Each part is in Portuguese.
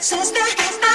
sister.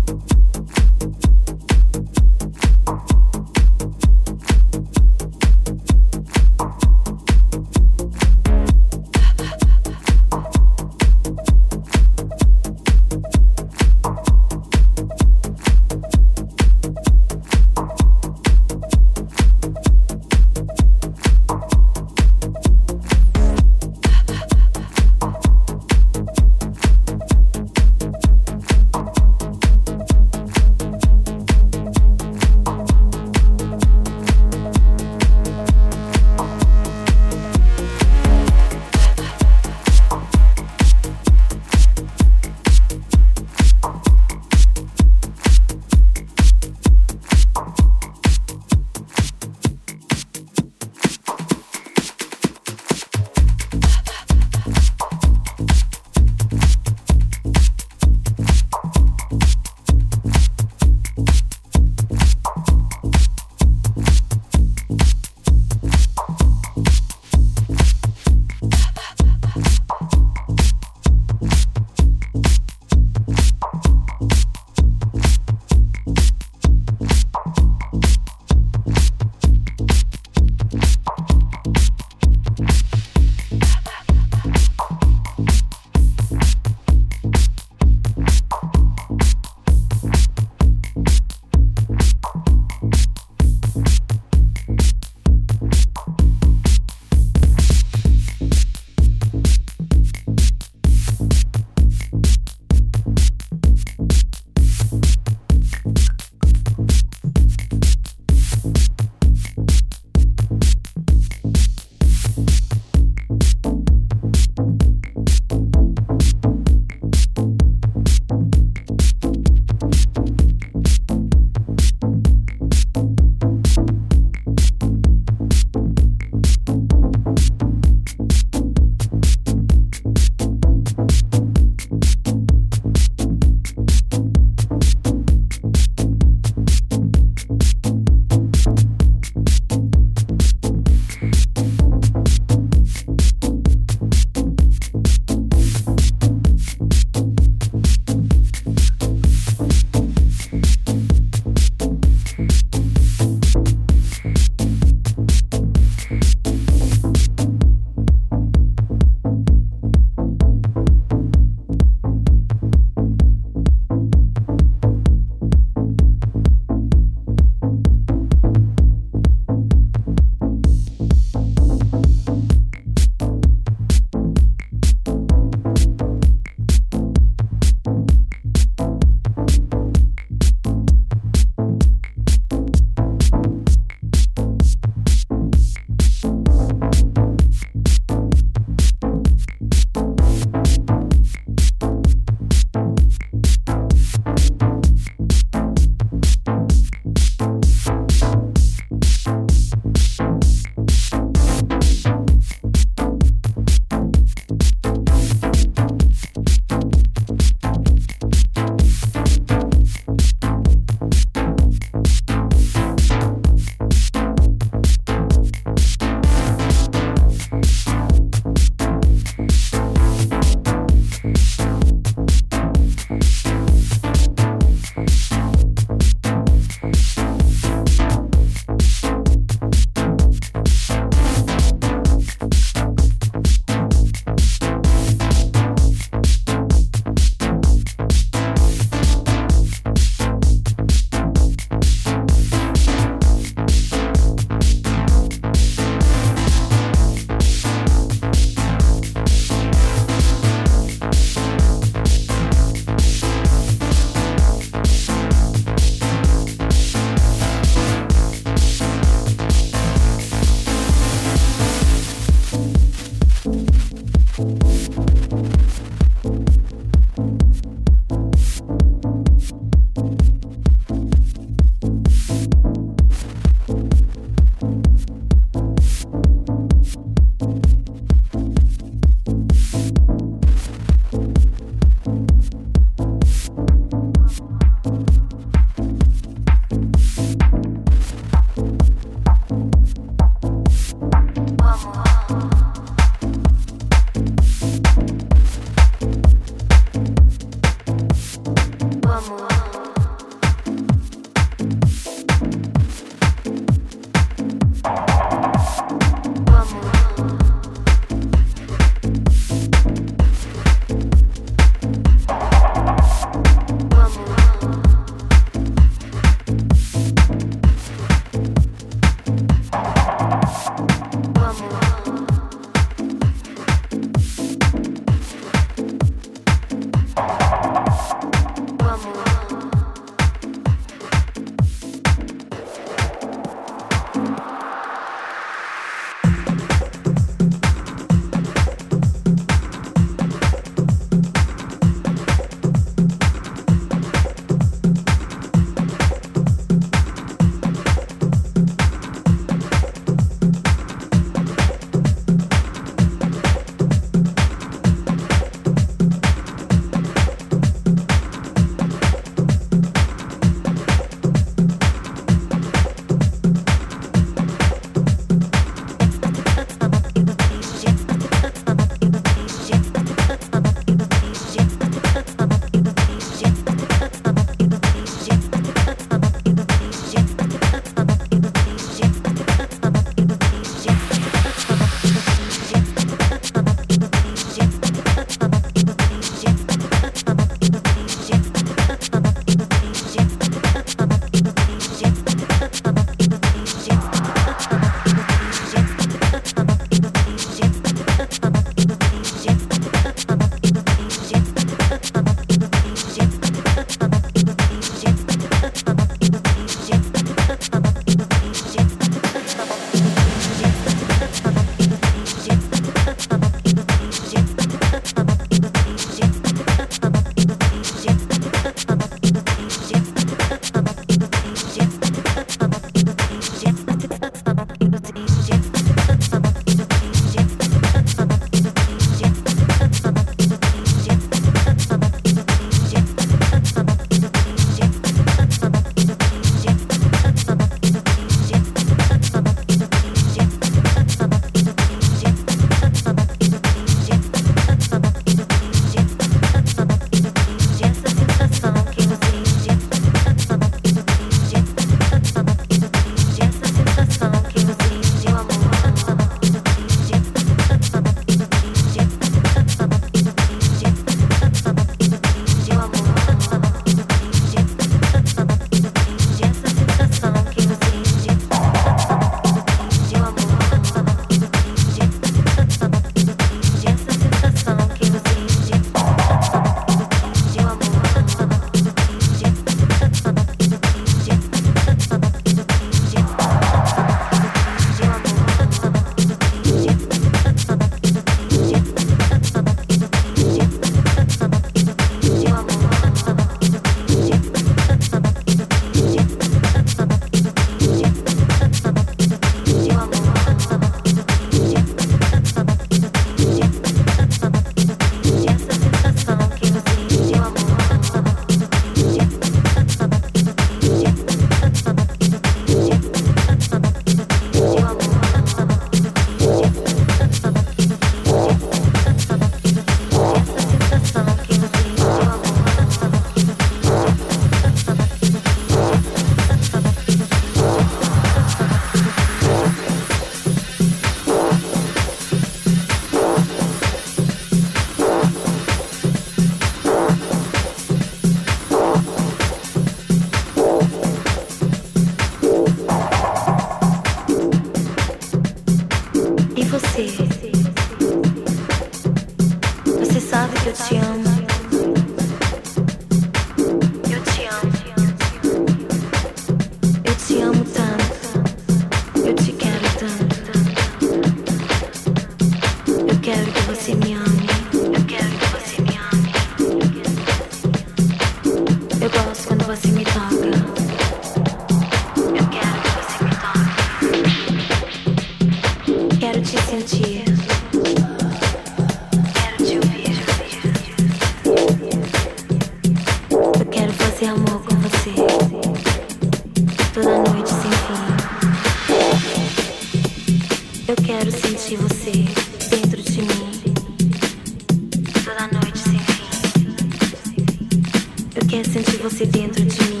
Quero sentir você dentro de mim.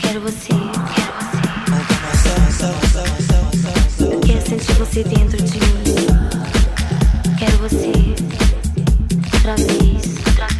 Quero você, quero você. Quero sentir você dentro de mim. Quero você. Outra vez, outra vez.